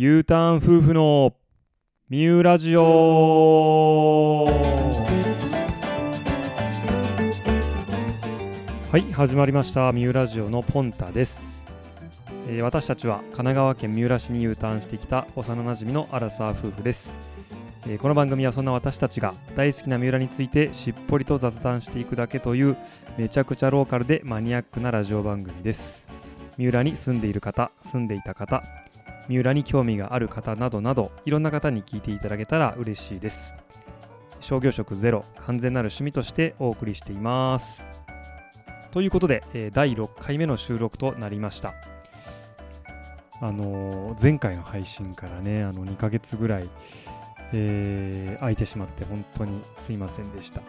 U ターン夫婦のミューラジオ。はい始まりました。ミューラジオのポンタです、えー私たちは神奈川県三浦市に U ターンしてきた。幼なじみのアラサー夫婦です、えーこの番組はそんな私たちが大好きな三浦についてしっぽりと雑談していくだけというめちゃくちゃローカルでマニアックなラジオ番組です。三浦に住んでいる方住んでいた方三浦に興味がある方などなどいろんな方に聞いていただけたら嬉しいです。商業職ゼロ完全なる趣味としてお送りしています。ということで、第6回目の収録となりました。あの前回の配信からねあの2ヶ月ぐらい、えー空いてしまって本当にすいませんでした。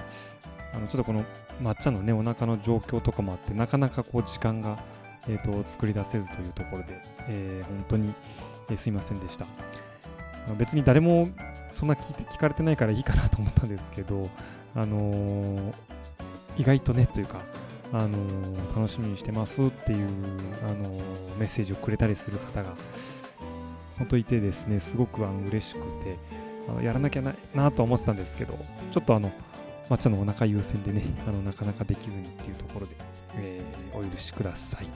あのちょっとこの抹茶のねお腹の状況とかもあってなかなかこう時間がえー、と作り出せずというところで、えー本当に、えーすいませんでした。別に誰もそんな聞聞かれてないからいいかなと思ったんですけど、あのー意外とねというか、あのー楽しみにしてますっていう、あのメッセージをくれたりする方が本当いてですね、すごくあの嬉しくてあの、やらなきゃななと思ってたんですけど、ちょっとあの抹茶のお腹優先でね、あのなかなかできずにっていうところで、えーお許しください。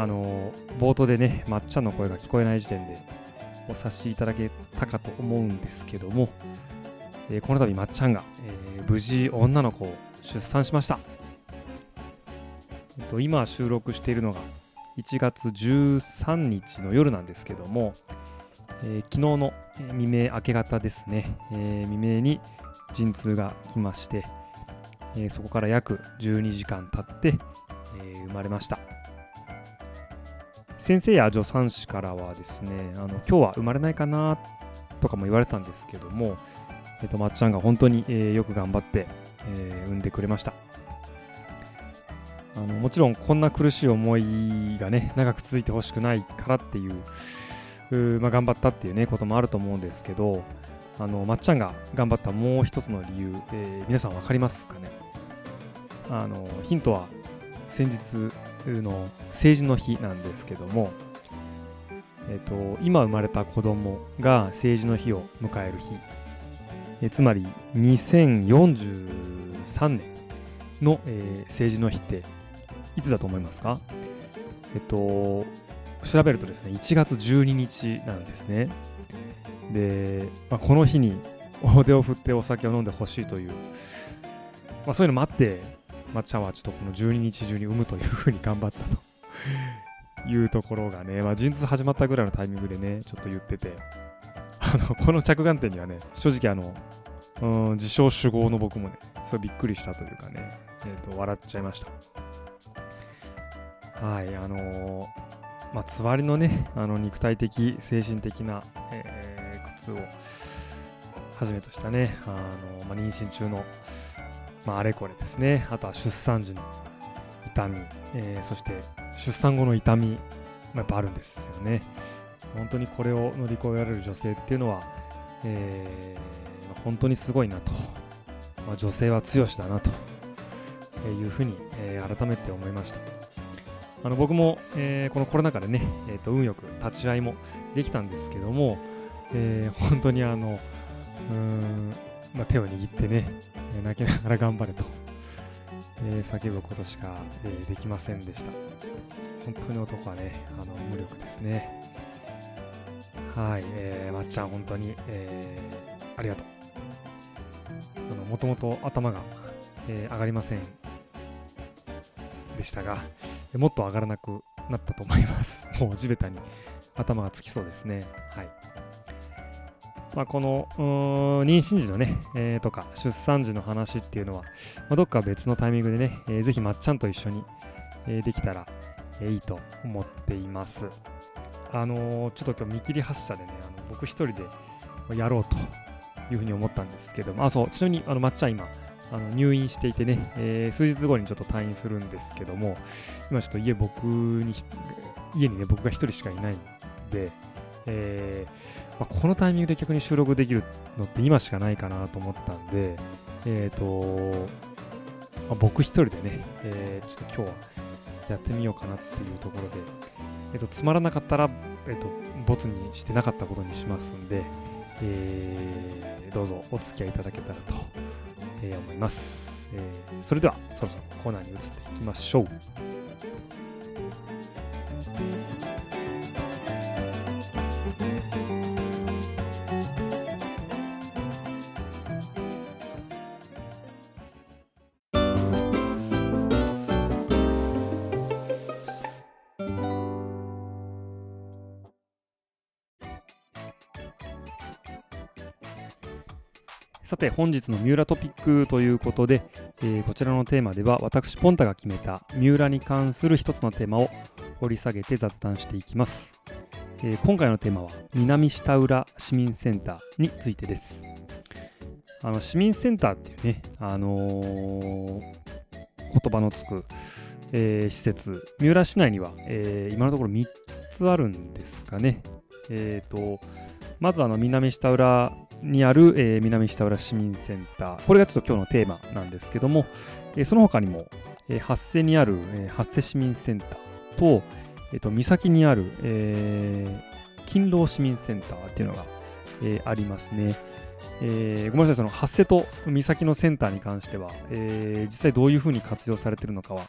あの冒頭でね、抹茶の声が聞こえない時点でお察しいただけたかと思うんですけども、えーこの度まっちゃんが、えー無事女の子を出産しました。えっと、今収録しているのが1月13日の夜なんですけども、えー昨日の未明明け方ですね、え未明に陣痛が来まして、えそこから約12時間経って、え生まれました先生や助産師からはですねあの今日は生まれないかなとかも言われたんですけども、えっとまっちゃんが本当に、えーよく頑張って、えー産んでくれました。あのもちろんこんな苦しい思いがね長く続いてほしくないからっていううまあ、頑張ったっていうねこともあると思うんですけどあのまっちゃんが頑張ったもう一つの理由、えー皆さん分かりますかね？あのヒントは先日の成人の日なんですけども、えっと今生まれた子供が成人の日を迎える日、えつまり2043年の、えー成人の日っていつだと思いますか？えっと調べるとですね1月12日なんですね。で、まあ、この日に大手を振ってお酒を飲んでほしいという、まあ、そういうのもあってまっちゃんはちょっとこの12日中に産むというふうに頑張ったというところがね、まあ、陣痛始まったぐらいのタイミングでね、ちょっと言ってて、あのこの着眼点にはね、正直あの、うん、自称主語の僕もね、すごいびっくりしたというかね、えーと笑っちゃいました。はい、あのーまあ、つわりのね、あの肉体的、精神的な、えー苦痛をはじめとしたね、あのまあ、妊娠中の、まあ、あれこれですね、あとは出産時の痛み、えーそして出産後の痛み、まあやっぱあるんですよね。本当にこれを乗り越えられる女性っていうのは、えー本当にすごいなと、まあ、女性は強しだなと。いうふうに、えー改めて思いました。あの僕も、えーこのコロナ禍でね、えーと運よく立ち会いもできたんですけども、えー本当にあのうん、まあ、手を握ってね、え泣きながら頑張れと、えー叫ぶことしか、えーできませんでした。本当に男はね、あの無力ですね。はい、えー、まっちゃん、本当に、えーありがとう。もともと頭が、えー上がりませんでしたが、えもっと上がらなくなったと思います。もう地べたに頭がつきそうですね。はい。まあ、この妊娠時のね、えーとか出産時の話っていうのは、まあ、どっか別のタイミングでね、えーぜひまっちゃんと一緒に、えーできたら、いいと思っています。あのーちょっと今日見切り発車でね、あの僕一人でやろうというふうに思ったんですけども、あ、そう、ちなみにあのまっちゃん今、あの入院していてね、えー数日後にちょっと退院するんですけども、今ちょっと家僕に、家にね、僕が一人しかいないんで、えーまあ、このタイミングで逆に収録できるのって今しかないかなと思ったんで、えっ、と、まあ僕一人でね、えーちょっと今日はやってみようかなっていうところで、えっと、つまらなかったら、えっと、ボツにしてなかったことにしますんで、えー、どうぞお付き合いいただけたらと、え、思います、え。それではそろそろコーナーに移っていきましょう。て本日の三浦トピックということで、えー、こちらのテーマでは私ポンタが決めた三浦に関する一つのテーマを掘り下げて雑談していきます、えー、今回のテーマは南下浦市民センターについてです。あの市民センターっていうね、あのー、言葉のつく、えー、施設。三浦市内には、えー、今のところ3つあるんですかね。えっ、とまずあの南下浦にある、えー、南下浦市民センター。これがちょっと今日のテーマなんですけども、えー、その他にも、えー、発生にある、えー、発生市民センターと、えー、と三崎にある、えー、勤労市民センターっていうのが、えー、ありますね。えー、ごめんなさい、その発生と三崎のセンターに関しては、えー、実際どういうふうに活用されてるのかは、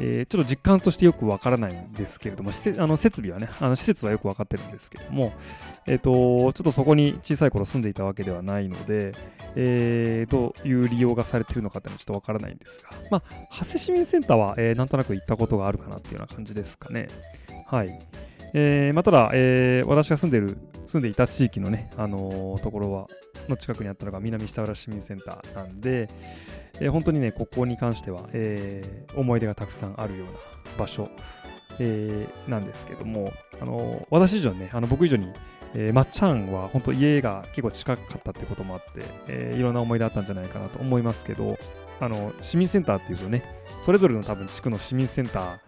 えー、ちょっと実感としてよくわからないんですけれども、あの設備はね、あの施設はよくわかってるんですけども、えっ、ー、と、ちょっとそこに小さい頃住んでいたわけではないので、えー、どういう利用がされてるのかっていうのはちょっとわからないんですが、まあ、長谷市民センターは、えー、なんとなく行ったことがあるかなっていうような感じですかね。はい。えーまあ、ただ、えー、私が住んでる、住んでいた地域のね、あのー、ところは、の近くにあったのが南下浦市民センターなんで、えー、本当にね、ここに関しては、えー、思い出がたくさんあるような場所、えー、なんですけども、あの私以上ね、あの僕以上に、えー、まっちゃんは本当家が結構近かったってこともあって、えー、いろんな思い出あったんじゃないかなと思いますけど、あの市民センターっていうとね、それぞれの多分地区の市民センター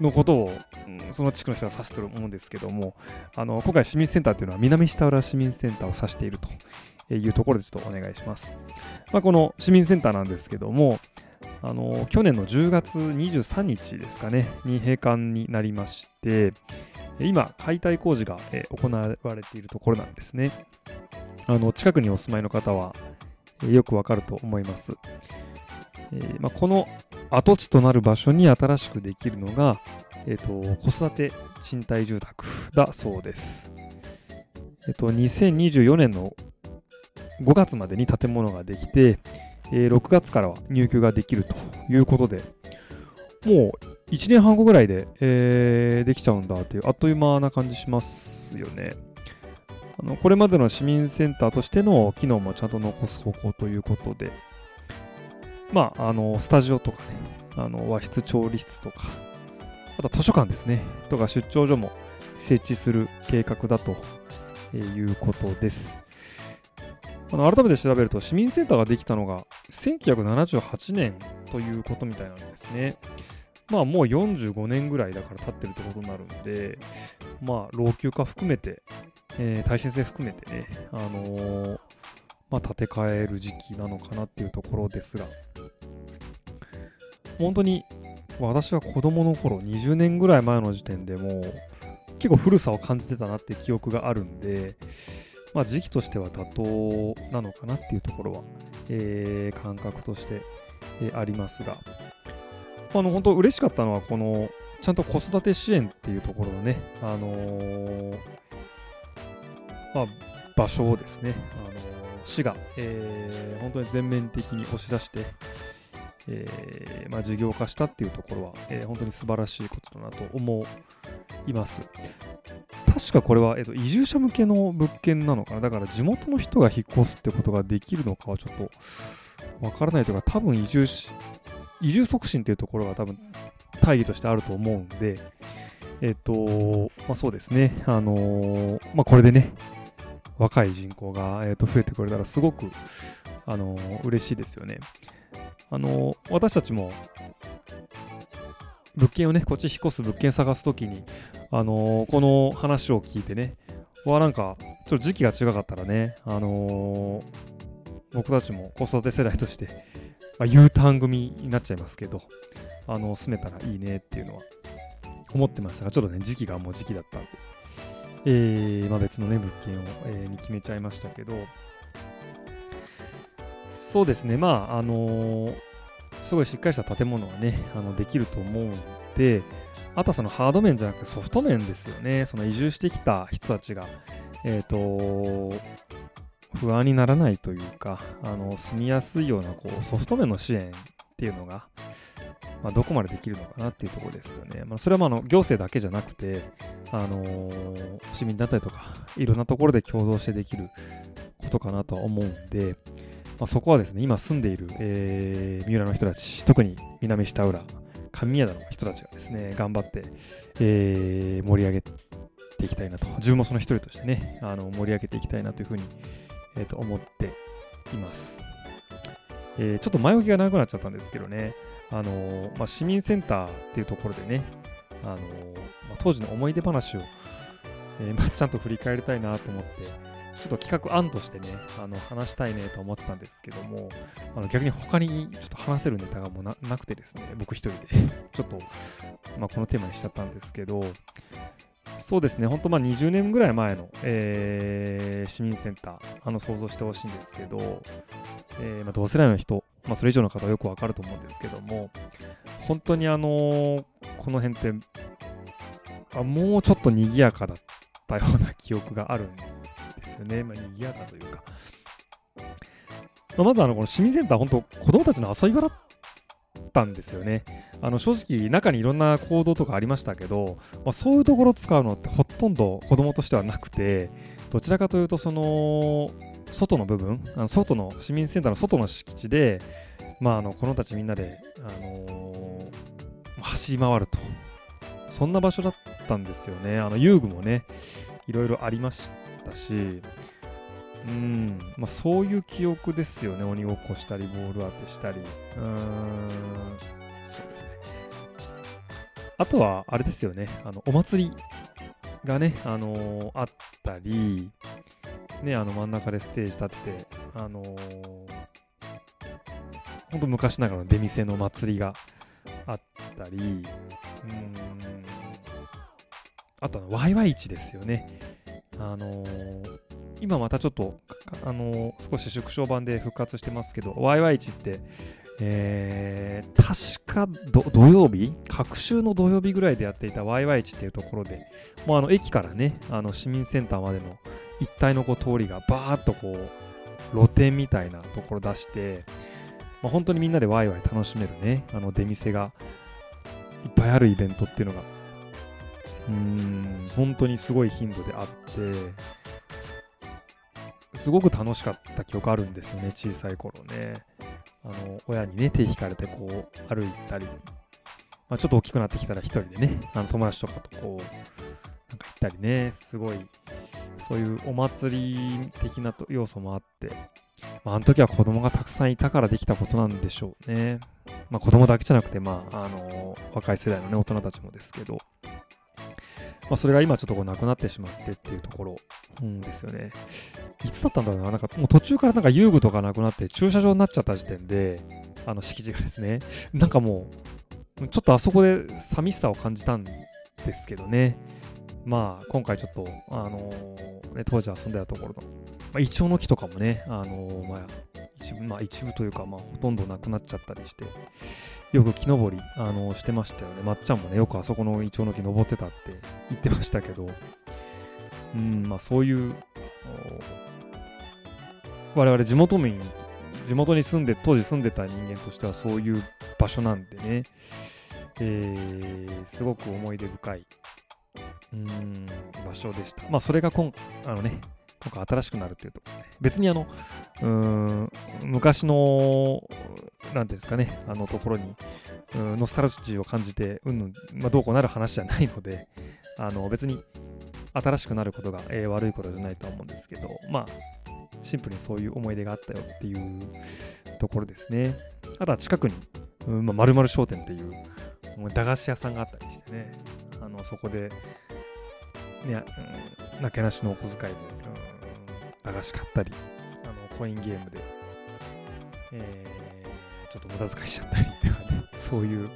のことを、うん、その地区の人が指してると思うんですけども、あの今回市民センターっていうのは南下浦市民センターを指しているというところでちょっとお願いします。まあ、この市民センターなんですけども、あの去年の10月23日ですかね、に閉館になりまして、今、解体工事が行われているところなんですね。あの近くにお住まいの方はよくわかると思います。えーまあ、この跡地となる場所に新しくできるのが、えーと、子育て賃貸住宅だそうです。えっ、ー、と、2024年の5月までに建物ができて、えー、6月からは入居ができるということで、もう1年半後ぐらいで、えー、できちゃうんだっていう、あっという間な感じしますよね。あのこれまでの市民センターとしての機能もちゃんと残す方向ということで、まあ、あのスタジオとかね、あの和室、調理室とか、あと図書館ですね、とか出張所も設置する計画だということです。あの改めて調べると市民センターができたのが1978年ということみたいなんですね。まあもう45年ぐらいだから経ってるってことになるんで、まあ老朽化含めて、えー、耐震性含めてね、あのー、まあ建て替える時期なのかなっていうところですが、本当に私は子供の頃、20年ぐらい前の時点でもう結構古さを感じてたなって記憶があるんで、まあ、時期としては妥当なのかなっていうところは、えー、感覚として、えー、ありますが、あの本当嬉しかったのは、このちゃんと子育て支援っていうところのね、あのー、まあ、場所をですね、あのー、市が、えー、本当に全面的に押し出して、えーまあ、事業化したっていうところは、えー、本当に素晴らしいことだなと思います。確かこれは、えっと、移住者向けの物件なのかな？だから地元の人が引っ越すってことができるのかはちょっとわからないというか、多分移住し、移住促進っていうところが多分大義としてあると思うんで、えっと、まあ、そうですね。あのー、まあ、これでね、若い人口が、えー、と増えてくれたらすごく、あのー、嬉しいですよね。あのー、私たちも物件をね、こっち引っ越す物件探すときに、あのー、この話を聞いてね、わ、なんか、ちょっと時期が違かったらね、あの、僕たちも子育て世代として、まあ、U ターン組になっちゃいますけど、あの、住めたらいいねっていうのは思ってましたが、ちょっとね、時期がもう時期だったんで、えーまあ、別のね、物件を、えーに決めちゃいましたけど、そうですね、まあ、あのーすごいしっかりした建物はね、あのできると思うんで、あとはそのハード面じゃなくてソフト面ですよね。その移住してきた人たちが、えっ、と、不安にならないというか、あの住みやすいようなこうソフト面の支援っていうのが、まあ、どこまでできるのかなっていうところですよね。まあ、それはまあの行政だけじゃなくて、あのー市民団体とか、いろんなところで共同してできることかなとは思うんで、まあ、そこはですね、今住んでいる、えー三浦の人たち、特に南下浦、上宮田の人たちがですね、頑張って、えー盛り上げていきたいなと、自分もその一人としてね、あの盛り上げていきたいなというふうに、えーと思っています。えーちょっと前置きが長くなっちゃったんですけどね、あのまあ、市民センターっていうところでね、あのまあ当時の思い出話を、えー まあ、ちゃんと振り返りたいなと思って、ちょっと企画案としてね、あの話したいねと思ったんですけども、あの逆に他にちょっと話せるネタがもうななくてですね、僕一人で。ちょっと、まあ、このテーマにしちゃったんですけど、そうですね、本当まあ20年ぐらい前の、えー市民センター、あの想像してほしいんですけど、えーまあ、同世代の人、まあ、それ以上の方はよくわかると思うんですけども、本当にあのーこの辺ってあ、もうちょっと賑やかだったような記憶があるんですよね。まあ、賑やかというか。まあまずあのこの市民センター、本当子供たちの遊び場だったんですよね。あの正直、中にいろんな行動とかありましたけど、まあ、そういうところを使うのってほとんど子供としてはなくて、どちらかというと、その、外の部分、あの外の市民センターの外の敷地で、まあ、あの子供たちみんなで、あのー走り回ると。そんな場所だったんですよね。あの遊具もね、いろいろありましたし、うん、まあ、そういう記憶ですよね。鬼ごっこしたり、ボール当てしたり。うーん、そうですね。あとは、あれですよね。あの、お祭りがね、あのーあったり、ね、あの真ん中でステージ立って、あのー、本当昔ながらの出店の祭りがあったり、うーん、あとはワイワイ市ですよね。あのー今またちょっと、あのー少し縮小版で復活してますけど、ワイワイ市って、えー確か土曜日？隔週の土曜日ぐらいでやっていたワイワイ市っていうところで、もうあの駅からね、あの市民センターまでの一帯のこう通りがバーっとこう露店みたいなところ出して、まあ、本当にみんなでワイワイ楽しめるね、あの出店がいっぱいあるイベントっていうのが、うん、本当にすごい頻度であって、すごく楽しかった記憶あるんですよね、小さい頃ね。あの親にね、手引かれてこう歩いたり、まあ、ちょっと大きくなってきたら一人でね、あの友達とかとこう、なんか行ったりね、すごい、そういうお祭り的な要素もあって、まあ、あの時は子供がたくさんいたからできたことなんでしょうね。まあ、子供だけじゃなくて、まあ、あの若い世代のね、大人たちもですけど、まあ、それが今ちょっとこうなくなってしまってっていうところ、うんですよね。いつだったんだろうな、なんかもう途中からなんか遊具とかなくなって駐車場になっちゃった時点で、あの敷地がですね、なんかもう、ちょっとあそこで寂しさを感じたんですけどね。まあ、今回ちょっと、あのーね、当時遊んでたところの、まあ、イチョウの木とかもね、あのーまあ、一部、まあ、一部というか、まあ、ほとんどなくなっちゃったりして、よく木登り、あのーしてましたよね。まっちゃんもね、よくあそこのイチョウの木登ってたって言ってましたけど、うん、まあ、そういう、我々地元民、地元に住んで、当時住んでた人間としてはそういう場所なんでね、えーすごく思い出深い、うん、場所でした。まあ、それが今あのね、今回新しくなるっていうと、別にあの、うん、昔の、なんていうんですかね、あのところに、うんノスタルジーを感じて、うん、まあ、どうこうなる話じゃないので、あの別に新しくなることが、えー悪いことじゃないとは思うんですけど、まあ、シンプルにそういう思い出があったよっていうところですね。あとは近くに、うんまあ、商店っていう、駄菓子屋さんがあったりしてね、あのそこで、ね、うん、なけなしのお小遣いで、駄菓子買ったり、あのコインゲームで、えーちょっと無駄遣いしちゃったりとかね、そういう、う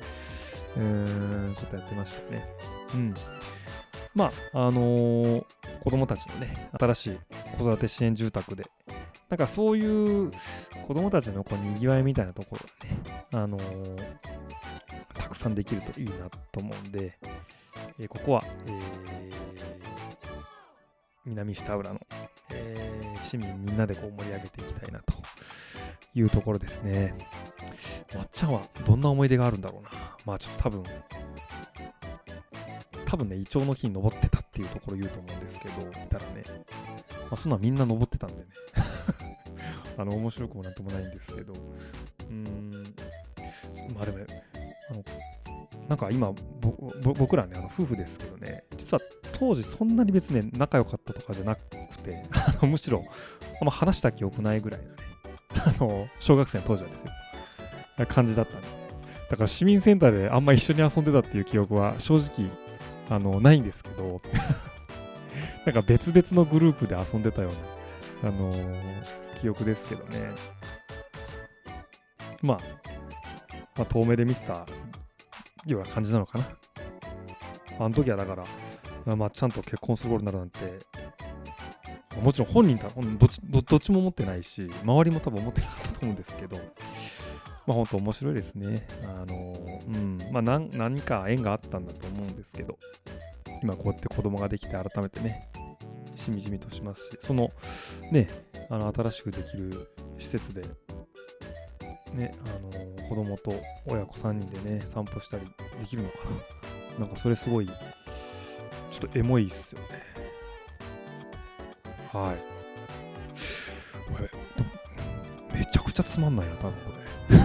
ーんことやってましたね。うんまああのー、子供たちのね新しい子育て支援住宅でなんかそういう子供たちのこうにぎわいみたいなところがね、あのー、たくさんできるといいなと思うんで、えー、ここは、えー、南下浦の、えー、市民みんなでこう盛り上げていきたいなというところですね。まっちゃんはどんな思い出があるんだろうな。まあちょっと多分、多分ね、イチョウの木に登ってたっていうところ言うと思うんですけど、いたらね、まあ、そんなみんな登ってたんでね。あの、面白くもなんともないんですけど、うーん、まあでも、あの、なんか今、僕らね、あの夫婦ですけどね、実は当時そんなに別に、仲良かったとかじゃなくて、むしろ、あんま話した記憶ないぐらいなね、あの、小学生の当時はですよ、感じだったんで。だから市民センターであんま一緒に遊んでたっていう記憶は正直、あの、ないんですけど、なんか別々のグループで遊んでたような、あのー、記憶ですけどね。まあ、まあ、遠目で見てたような感じなのかな。あの時はだから、まあ、ちゃんと結婚する頃になるなんて、もちろん本人たどっちどっちも思ってないし、周りも多分思ってなかったと思うんですけど、まあ本当面白いですね。あのうん、まあ何何か縁があったんだと思うんですけど、今こうやって子供ができて改めてね、しみじみとしますし、そのね、あの新しくできる施設で、ね、あの子供と親子3人でね、散歩したりできるのかな。なんかそれすごい、ちょっとエモいっすよね。はい。これ、めちゃくちゃつまんないな、多分これ。や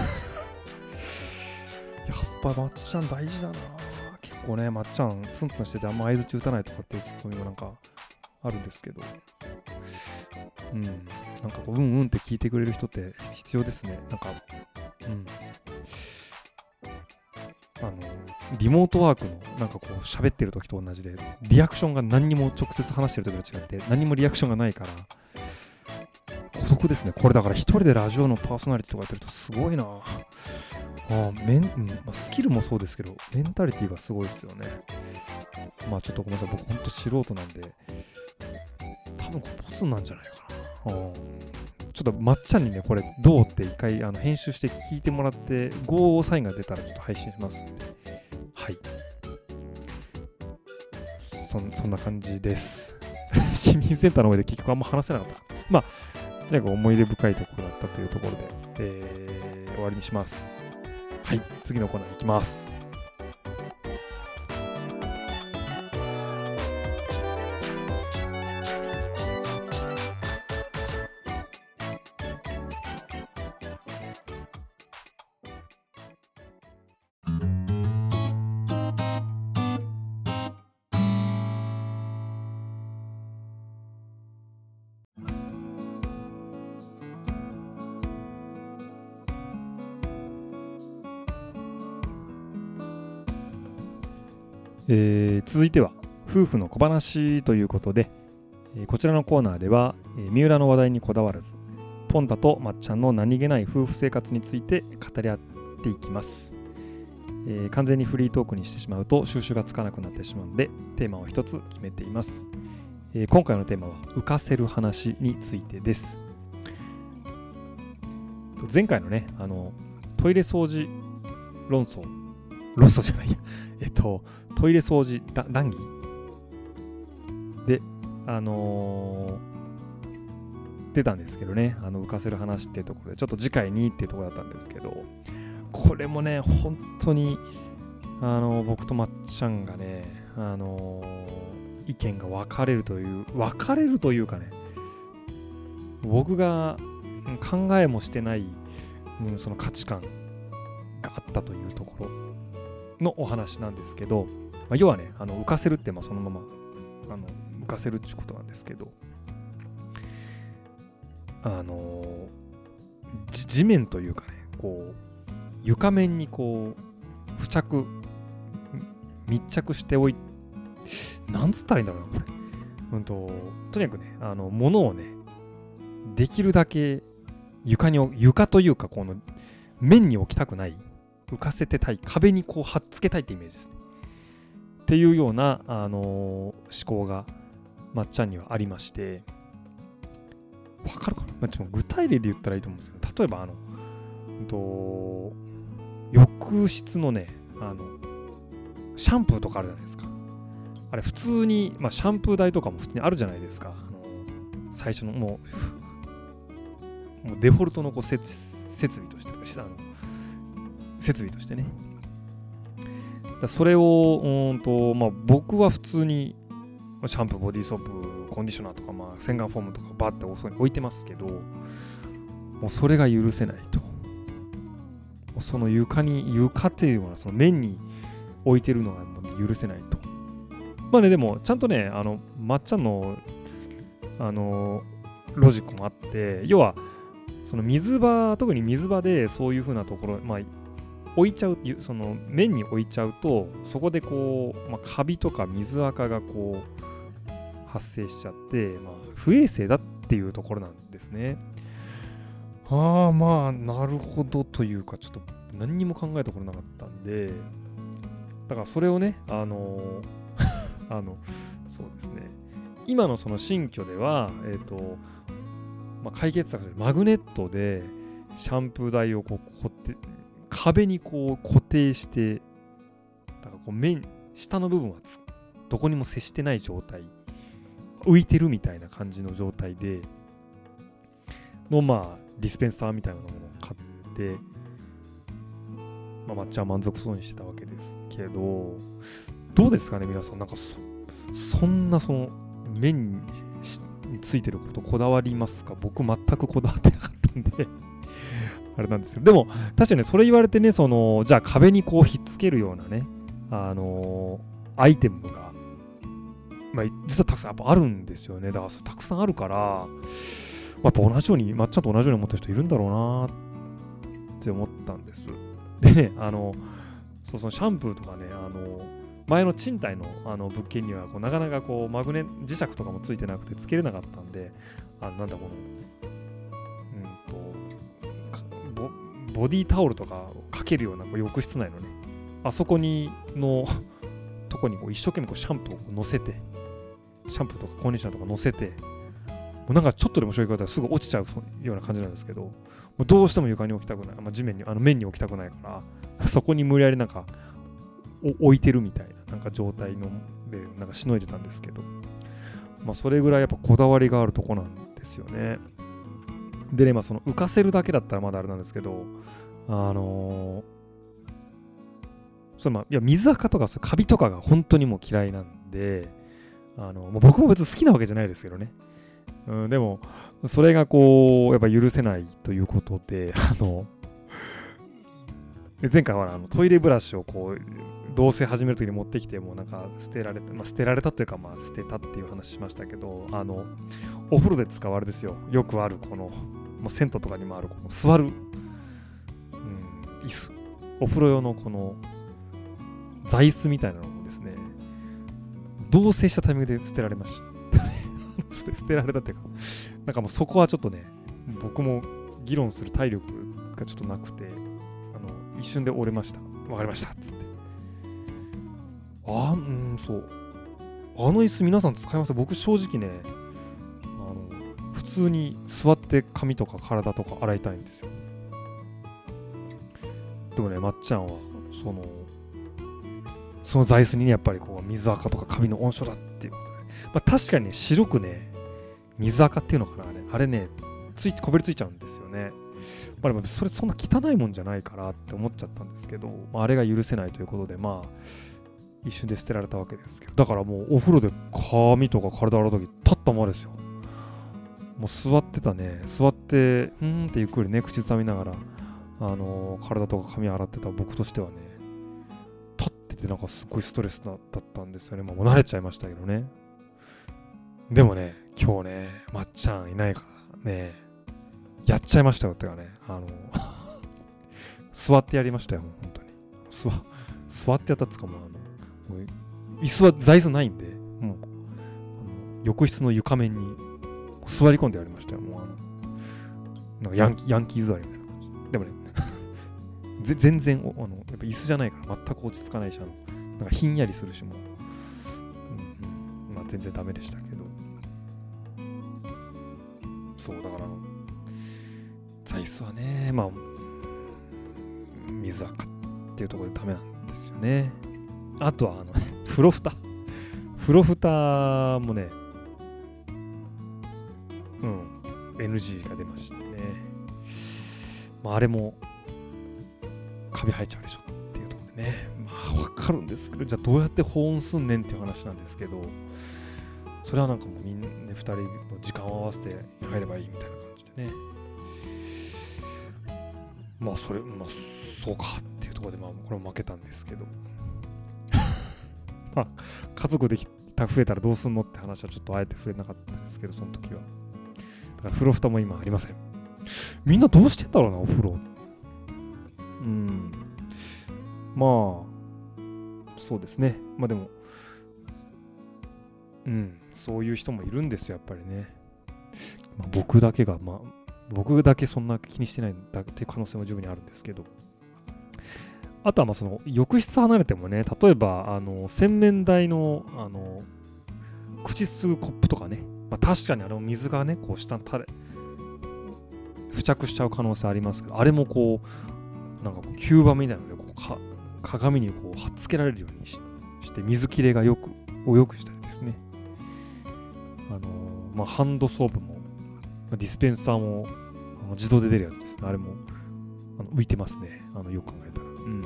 っぱまっちゃん大事だな。結構ね、まっちゃんツンツンしててあんま合図打たないとかっていうツッコミもなんかあるんですけど、うん、なんかこう、うんうんって聞いてくれる人って必要ですね。なんか、うん。リモートワークのなんかこう喋ってる時と同じで、リアクションが何にも直接話してる時と違って、何もリアクションがないから、孤独ですね。これだから一人でラジオのパーソナリティとかやってるとすごいなあメン、まあ、スキルもそうですけど、メンタリティーがすごいですよね。まあちょっとごめんなさい、僕ほんと素人なんで、多分これボツなんじゃないかな。うんちょっとまっちゃんにね、これどうって一回あの編集して聞いてもらって、ゴーサインが出たらちょっと配信しますんで。そそんな感じです。市民センターの上で結局あんま話せなかった。まあ、とにかく思い出深いところだったというところで、えー、終わりにします。はい、次のコーナーいきます。続いては夫婦の小話ということで、こちらのコーナーでは、三浦の話題にこだわらずポンタとまっちゃんの何気ない夫婦生活について語り合っていきます、えー、完全にフリートークにしてしまうと収集がつかなくなってしまうのでテーマを一つ決めています、えー、今回のテーマは浮かせる話についてです。前回のねあのトイレ掃除論争論争じゃないや。えっとトイレ掃除談義で、あのー、出たんですけどね、あの浮かせる話っていうところで、ちょっと次回にっていうところだったんですけど、これもね、本当に、あのー、僕とまっちゃんがね、あのー、意見が分かれるという、分かれるというかね、僕が考えもしてない、うん、その価値観があったというところ。のお話なんですけど、まあ、要はね、あの浮かせるってまあそのままあの浮かせるっていうことなんですけど、あの地面というかね、こう、床面にこう、付着、密着しておい、なんつったらいいんだろうな、これ。うんと、とにかくね、あの、物をね、できるだけ床に、床というか、この面に置きたくない、浮かせてたい、壁にこう貼っつけたいってイメージですね。っていうような、あのー思考がまっちゃんにはありまして。わかるかな、まあ、ちょっと具体例で言ったらいいと思うんですけど例えばあの、うんと、浴室のねあのシャンプーとかあるじゃないですか。あれ普通に、まあ、シャンプー台とかも普通にあるじゃないですか。あの最初のもうもうデフォルトのこう設設備としてあの設備としてねだそれをうんと、まあ、僕は普通にシャンプー、ボディーソープ、コンディショナーとか、まあ、洗顔フォームとかバッて置いてますけど、もうそれが許せないと。その床に、床っていうのはその面に置いてるのがもう許せないと。まあね、でも、ちゃんとね、あの、まっちゃんの、あの、ロジックもあって、要は、その水場、特に水場でそういうふうなところ、まあ、置いちゃうその面に置いちゃうとそこでこう、まあ、カビとか水垢がこう発生しちゃって、まあ、不衛生だっていうところなんですね。ああまあなるほどというかちょっと何にも考えたことなかったんでだからそれをねあの あのそうですね今のその新居ではえっ、ー、と、まあ、解決策としてマグネットでシャンプー台をこう凝って壁にこう固定してだからこう面下の部分はどこにも接してない状態浮いてるみたいな感じの状態でのまあディスペンサーみたいなものを買って、まあ、抹茶は満足そうにしてたわけですけどどうですかね皆さん。なんかそそんなその面についてることこだわりますか？僕全くこだわってなかったんで。あれなんですよ。でも、確かにそれ言われてね、その、じゃあ壁にこうひっつけるようなね、あのー、アイテムが、まあ、実はたくさんやっぱあるんですよね。だからたくさんあるから、やっぱ同じように、まっちゃんと同じように思った人いるんだろうなって思ったんです。でね、あの、そうそのシャンプーとかね、あの、前の賃貸のあの物件にはこうなかなかこうマグネ磁石とかもついてなくてつけれなかったんで、あなんだこのボディタオルとかをかけるようなこう浴室内のね、あそこにのとこにこう一生懸命こうシャンプーを乗せて、シャンプーとかコンディショナーとか乗せて、もうなんかちょっとでも衝撃があったらすぐ落ちちゃうような感じなんですけど、もうどうしても床に置きたくない、まあ、地面に、あの面に置きたくないから、そこに無理やりなんか置いてるみたいななんか状態のでなんかしのいでたんですけど、まあ、それぐらいやっぱこだわりがあるとこなんですよね。でね、まあ、その浮かせるだけだったらまだあれなんですけど、あのー、そのまあ、いや水垢とかカビとかが本当にもう嫌いなんで、あのも僕も別に好きなわけじゃないですけどね。うん、でも、それがこう、やっぱ許せないということで、あの、前回はあのトイレブラシをこう、同棲始めるときに持ってきて、もうなんか捨てられた、まあ、捨てられたというか、まあ捨てたっていう話しましたけど、あの、お風呂で使うあれですよ。よくある、この、もう銭湯とかにもあるこの座る、うん、椅子。お風呂用のこの座椅子みたいなのもですね同棲したタイミングで捨てられましたね。捨てられたっていうかなんかもうそこはちょっとね僕も議論する体力がちょっとなくてあの一瞬で折れました。わかりましたっつって。あうんそう。あの椅子皆さん使います？僕正直ね通に座って髪とか体とか洗いたいんですよ。でもねまっちゃんはそのその座椅子にねやっぱりこう水垢とか髪の温床だっていうことで、まあ、確かにね白くね水垢っていうのかなあれ。あれねついこびりついちゃうんですよね。まあでもそれそんな汚いもんじゃないからって思っちゃったんですけど、まあ、あれが許せないということでまあ一瞬で捨てられたわけですけど。だからもうお風呂で髪とか体洗う時立ったままですよ。もう座ってたね。座ってうんってゆっくりね口ずさみながらあのー、体とか髪洗ってた僕としてはね立っててなんかすごいストレスだったんですよね、まあ、もう慣れちゃいましたけどね。でもね今日ねまっちゃんいないからねやっちゃいましたよってかねあの 座ってやりましたよもう本当に。座座ってやったっつかもあの椅子は座椅子ないんでもうあの浴室の床面に座り込んでやりましたよ。もう。あの、なんかヤンキー、ヤンキー座りみたいな感じ。でもね、全然あの、やっぱ椅子じゃないから全く落ち着かないし、あの、なんかひんやりするし、もう、全然ダメでしたけど。そうだから座椅子はねまあ水垢っていうところでダメなんですよね。あとはあの風呂蓋。風呂蓋もね NG が出ましたね。まああれもカビ生えちゃうでしょっていうところでね。まあわかるんですけどじゃあどうやって保温すんねんっていう話なんですけどそれはなんかもうみんな、2人の時間を合わせて入ればいいみたいな感じでね。まあそれまあそうかっていうところでまあこれも負けたんですけど。まあ家族できた増えたらどうすんのって話はちょっとあえて触れなかったんですけどその時は。だから風呂蓋も今ありません。みんなどうしてんだろうなお風呂。うん。まあそうですね。まあでもうん。そういう人もいるんですよやっぱりね、まあ、僕だけがまあ僕だけそんな気にしてないだって可能性も十分にあるんですけど。あとはまあその浴室離れてもね例えばあの洗面台のあの口すぐコップとかね、まあ、確かにあれも水がねこう下に垂れ付着しちゃう可能性ありますけどあれもこうなんかこう吸盤みたいなのでこうか鏡にこう貼っつけられるようにして水切れがよくをよくしたりですねあのまあハンドソープもディスペンサーもあの自動で出るやつですね。あれもあの浮いてますね。あのよく考えたら。うん。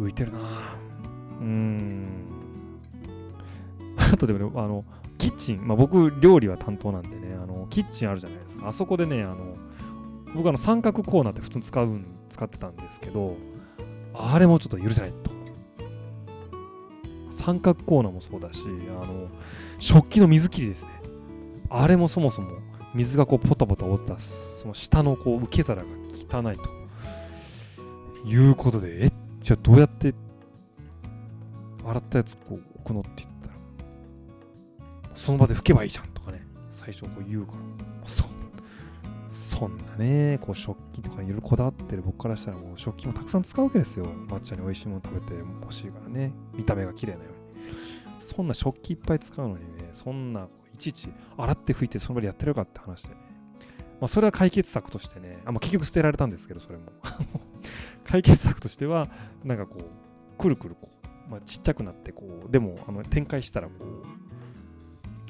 浮いてるなうん。あとでもね、あの、キッチン、まあ、僕、料理は担当なんでね、あのキッチンあるじゃないですか。あそこでね、あの僕あの三角コーナーって普通に使うん使ってたんですけど、あれもちょっと許せないと。三角コーナーもそうだし、あの食器の水切りですね。あれもそもそも水がこうポタポタ落ちたその下のこう受け皿が汚いということでえじゃあどうやって洗ったやつこう置くのって言った？らその場で拭けばいいじゃんとかね最初こう言うから。そそんなねこう食器とかいろいろこだわってる僕からしたらもう食器もたくさん使うわけですよ。抹茶に美味しいもの食べて欲しいからね。見た目が綺麗なように。そんな食器いっぱい使うのにねそんないちいち洗って拭いてその場でやってるかって話で、ね、まあ、それは解決策としてね、あまあ、結局捨てられたんですけど、それも。解決策としては、なんかこう、くるくるこう、まあ、ちっちゃくなって、こう、でもあの展開したら、こう、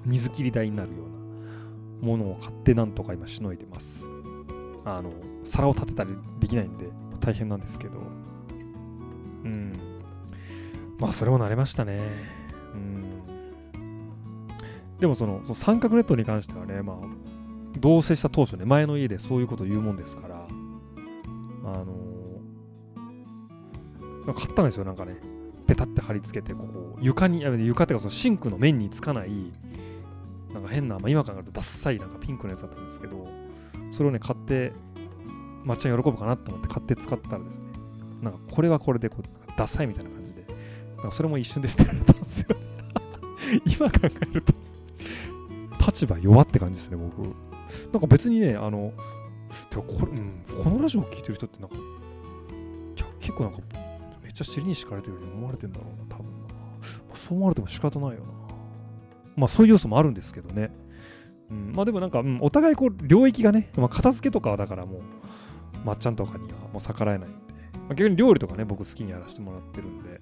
水切り台になるようなものを買ってなんとか今しのいでます。あの、皿を立てたりできないんで、大変なんですけど、うん。まあ、それも慣れましたね。うん。でもそのその三角レッドに関してはね、まあ、同棲した当初ね、前の家でそういうこと言うもんですから、あの、買ったんですよ、なんかね、ペタって貼り付けて、ここ、床に、床っていうか、そのシンクの面につかない、なんか変な、まあ、今考えるとダッサいなんかピンクのやつだったんですけど、それをね、買って、抹茶に喜ぶかなと思って買って使ったらですね、なんかこれはこれでこう、ダサいみたいな感じで、なんかそれも一瞬で捨てられたんですよ、今考えると立場弱って感じですね、僕。なんか別にね、あの、てかこれ、うん、このラジオを聴いてる人ってなんか、結構なんか、めっちゃ尻に敷かれてるように思われてんだろうな、多分な。まあ、そう思われても仕方ないよな。まあそういう要素もあるんですけどね。うん、まあでもなんか、うん、お互いこう領域がね、まあ、片付けとかはだからもう、まっちゃんとかにはもう逆らえないんで、まあ、逆に料理とかね、僕好きにやらせてもらってるんで、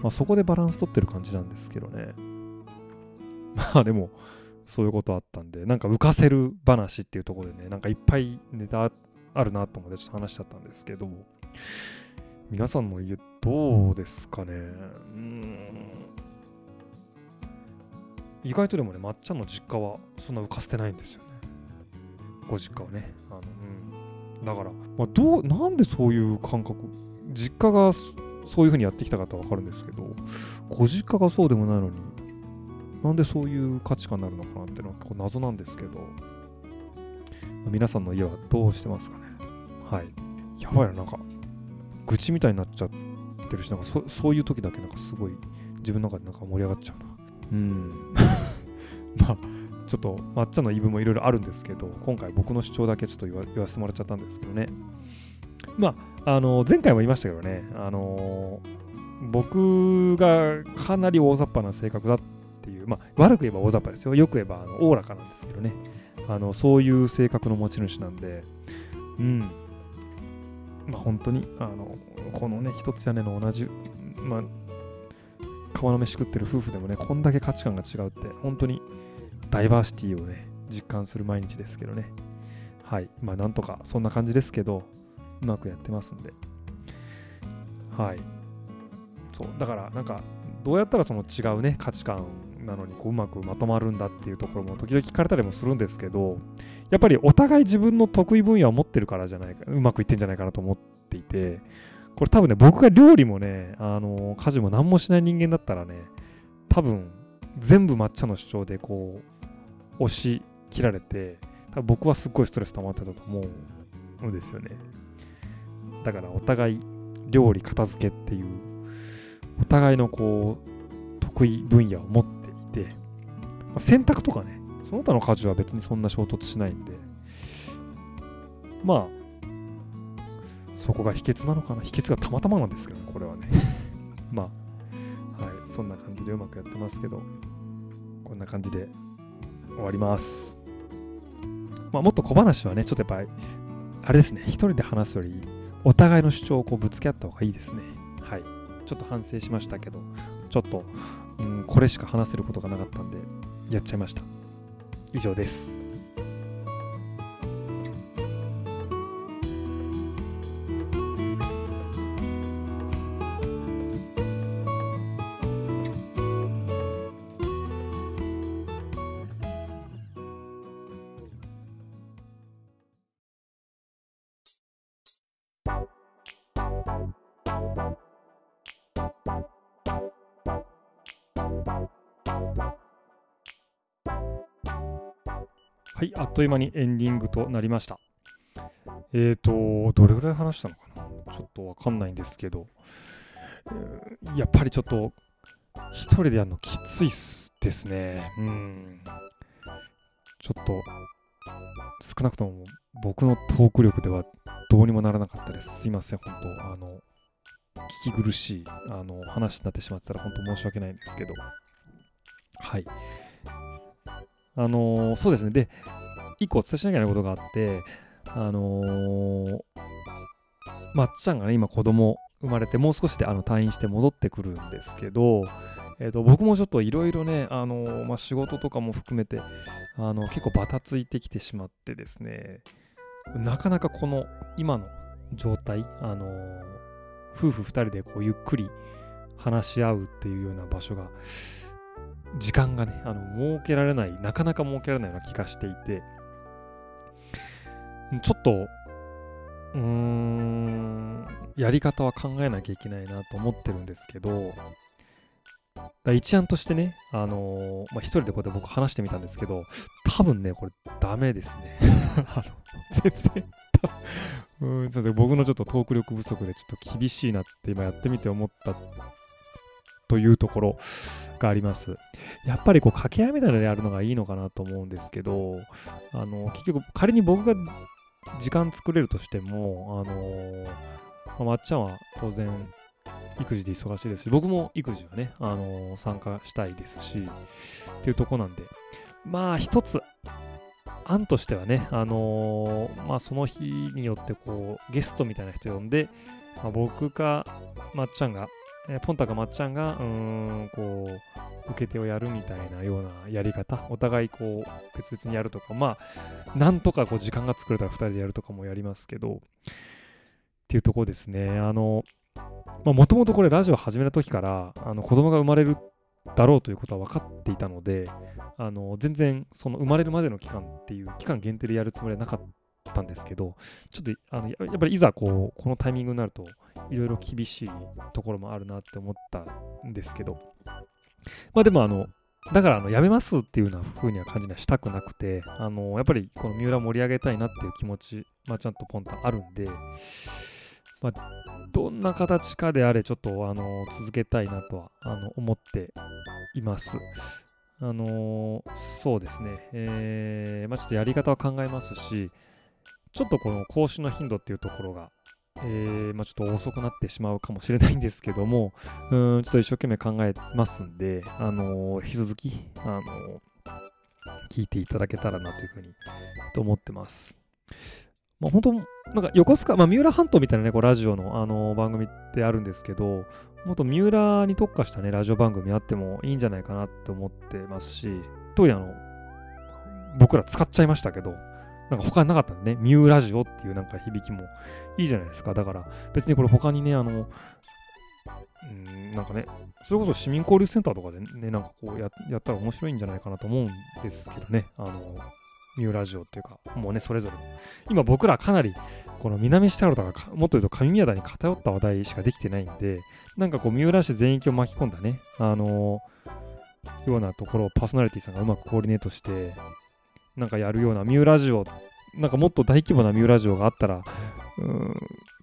まあそこでバランス取ってる感じなんですけどね。まあでも、そういうことあったんで、なんか浮かせる話っていうところでね、なんかいっぱいネタあるなと思ってちょっと話しちゃったんですけど、皆さんの家どうですかね？うん意外とでもね、まっちゃんの実家はそんな浮かせてないんですよね。ご実家はね。あのうん、だから、まあ、どう、なんでそういう感覚、実家がそういう風にやってきた方はわかるんですけど、ご実家がそうでもないのに、なんでそういう価値観になるのかなっていうのは結構謎なんですけど、皆さんの家はどうしてますかね？はい。やばいな、なんか、愚痴みたいになっちゃってるし、なんかそそういう時だけなんかすごい自分の中でなんか盛り上がっちゃうな。うん。まあ、ちょっと抹茶の言い分もいろいろあるんですけど、今回僕の主張だけちょっと言わせてもらっちゃったんですけどね。まあ、あの前回も言いましたけどね、あの僕がかなり大雑把な性格だっていう、まあ、悪く言えば大雑把ですよ。よく言えばおおらかなんですけどね。あのそういう性格の持ち主なんで、うん。まあ、本当に、あのこのね、一つ屋根の同じ、まあ、川の飯食ってる夫婦でもね、こんだけ価値観が違うって、本当にダイバーシティをね、実感する毎日ですけどね。はい。まあ、なんとか、そんな感じですけど、うまくやってますんで。はい。そう、だから、なんか、どうやったらその違うね、価値観なのにこううまくまとまるんだっていうところも時々聞かれたりもするんですけど、やっぱりお互い自分の得意分野を持ってるからじゃないか、うまくいってんじゃないかなと思っていて、これ多分ね、僕が料理もね、あの家事も何もしない人間だったらね、多分全部抹茶の主張でこう、押し切られて、多分僕はすっごいストレス溜まってたと思うんですよね。だからお互い料理片付けっていうお互いのこう得意分野を持っていて、まあ、洗濯とかねその他の家事は別にそんな衝突しないんでまあそこが秘訣なのかな？秘訣がたまたまなんですけどねこれはね まあはいそんな感じでうまくやってますけどこんな感じで終わりますまあもっと小話はねちょっとやっぱりあれですね一人で話すよりお互いの主張をこうぶつけ合った方がいいですね。はい。ちょっと反省しましたけど、ちょっと、うん、これしか話せることがなかったんで、やっちゃいました。以上です。あっという間にエンディングとなりました。えーと、どれぐらい話したのかな？ちょっとわかんないんですけど、えー、やっぱりちょっと、一人でやるのきついっすですね。うん。ちょっと、少なくとも僕のトーク力ではどうにもならなかったです。すいません、本当あの、聞き苦しいあの話になってしまったら本当申し訳ないんですけど。はい。あのー、そうですね。で、一個お伝えしなきゃいけないことがあって、あのー、まっちゃんがね、今子供生まれて、もう少しであの退院して戻ってくるんですけど、えーと、僕もちょっといろいろね、あのー、まあ、仕事とかも含めて、あの結構バタついてきてしまってですね、なかなかこの今の状態、あの夫婦2人でこうゆっくり話し合うっていうような場所が、時間がね、あの、設けられない、なかなか設けられないような気がしていて、ちょっと、うーん、やり方は考えなきゃいけないなと思ってるんですけど、だ一案としてね、あのー、まあ、一人でこうやって僕話してみたんですけど、多分ね、これダメですね。あの、全然、うん、ちょっと僕のちょっとトーク力不足でちょっと厳しいなって今やってみて思ったというところがあります。やっぱりこう掛け合いみたいなのでやるのがいいのかなと思うんですけど、あの結局仮に僕が時間作れるとしても、あのまあ、まっちゃんは当然育児で忙しいですし、僕も育児はね、あの参加したいですし、っていうとこなんで、まあ一つ案としてはね、あのー、まあ、その日によってこうゲストみたいな人呼んで、まあ、僕かまっちゃんがえー、ポンタかまっちゃんが、うーん、こう、受け手をやるみたいなようなやり方、お互いこう、別々にやるとか、まあ、なんとかこう、時間が作れたら2人でやるとかもやりますけど、っていうとこですね。あの、もともとこれラジオ始めた時から、あの、子供が生まれるだろうということは分かっていたので、あの、全然、その生まれるまでの期間っていう、期間限定でやるつもりはなかったんですけど、ちょっと、あのやっぱりいざこう、このタイミングになると、いろいろ厳しいところもあるなって思ったんですけど、まあでもあの、だからあの、やめますっていうような風には感じにはしたくなくて、あの、やっぱりこの三浦盛り上げたいなっていう気持ち、まあちゃんとポンとあるんで、まあ、どんな形かであれ、ちょっとあの、続けたいなとは、あの、思っています。あのそうですね、えー、まあちょっとやり方は考えますし、ちょっとこの講師の頻度っていうところが、えー、まあ、ちょっと遅くなってしまうかもしれないんですけども、うんちょっと一生懸命考えますんで、あのー、引き続き、あの、聞いていただけたらなというふうにと思ってます。まあ、本当、なんか横須賀、まあ、三浦半島みたいなね、こうラジオの、あの番組ってあるんですけど、もっと三浦に特化したね、ラジオ番組あってもいいんじゃないかなって思ってますし、当時あの、僕ら使っちゃいましたけど、なんか他になかったんでね、ミューラジオっていうなんか響きもいいじゃないですか。だから別にこれ他にね、あの、うん、なんかね、それこそ市民交流センターとかでね、なんかこうやったら面白いんじゃないかなと思うんですけどね、あの、ミューラジオっていうか、もうね、それぞれ。今僕らかなり、この南下原とか、もっと言うと上宮田に偏った話題しかできてないんで、なんかこう、三浦市全域を巻き込んだね、あのようなところをパーソナリティさんがうまくコーディネートして、なんかやるようなミューラジオ、なんかもっと大規模なミューラジオがあったら、うん、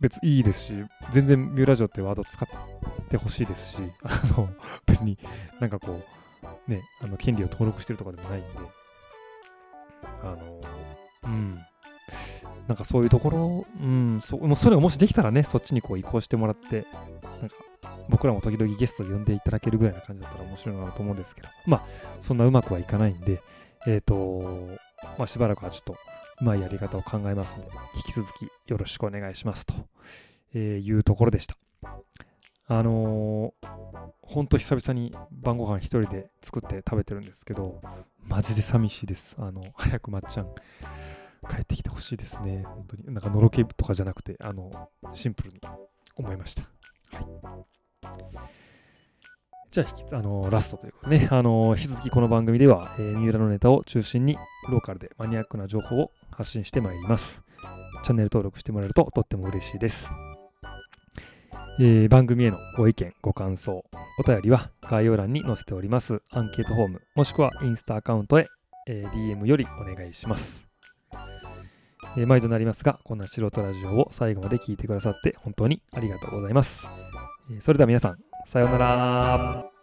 別にいいですし、全然ミューラジオってワード使ってほしいですし、あの、別になんかこう、ね、あの、権利を登録してるとかでもないんで、あの、うん、なんかそういうところ、うん、そもうそれがもしできたらね、そっちにこう移行してもらって、なんか僕らも時々ゲストで呼んでいただけるぐらいな感じだったら面白いなと思うんですけど、まあ、そんなうまくはいかないんで、えっ、ー、と、まあ、しばらくはちょっとうまいやり方を考えますので、引き続きよろしくお願いしますと、えいうところでした。あのー、ほんと久々に晩ご飯一人で作って食べてるんですけど、マジで寂しいです。あの、早くまっちゃん帰ってきてほしいですね。本当に。なんかのろけとかじゃなくて、あの、シンプルに思いました。はい。じゃあ、あのラストということでね、あの引き続きこの番組では、えー、三浦のネタを中心にローカルでマニアックな情報を発信してまいります。チャンネル登録してもらえるととっても嬉しいです。えー、番組へのご意見、ご感想、お便りは概要欄に載せておりますアンケートフォーム、もしくはインスタアカウントへ、えー、DM よりお願いします。えー、毎度なりますが、こんな素人ラジオを最後まで聞いてくださって本当にありがとうございます。えそれでは皆さん、さようなら。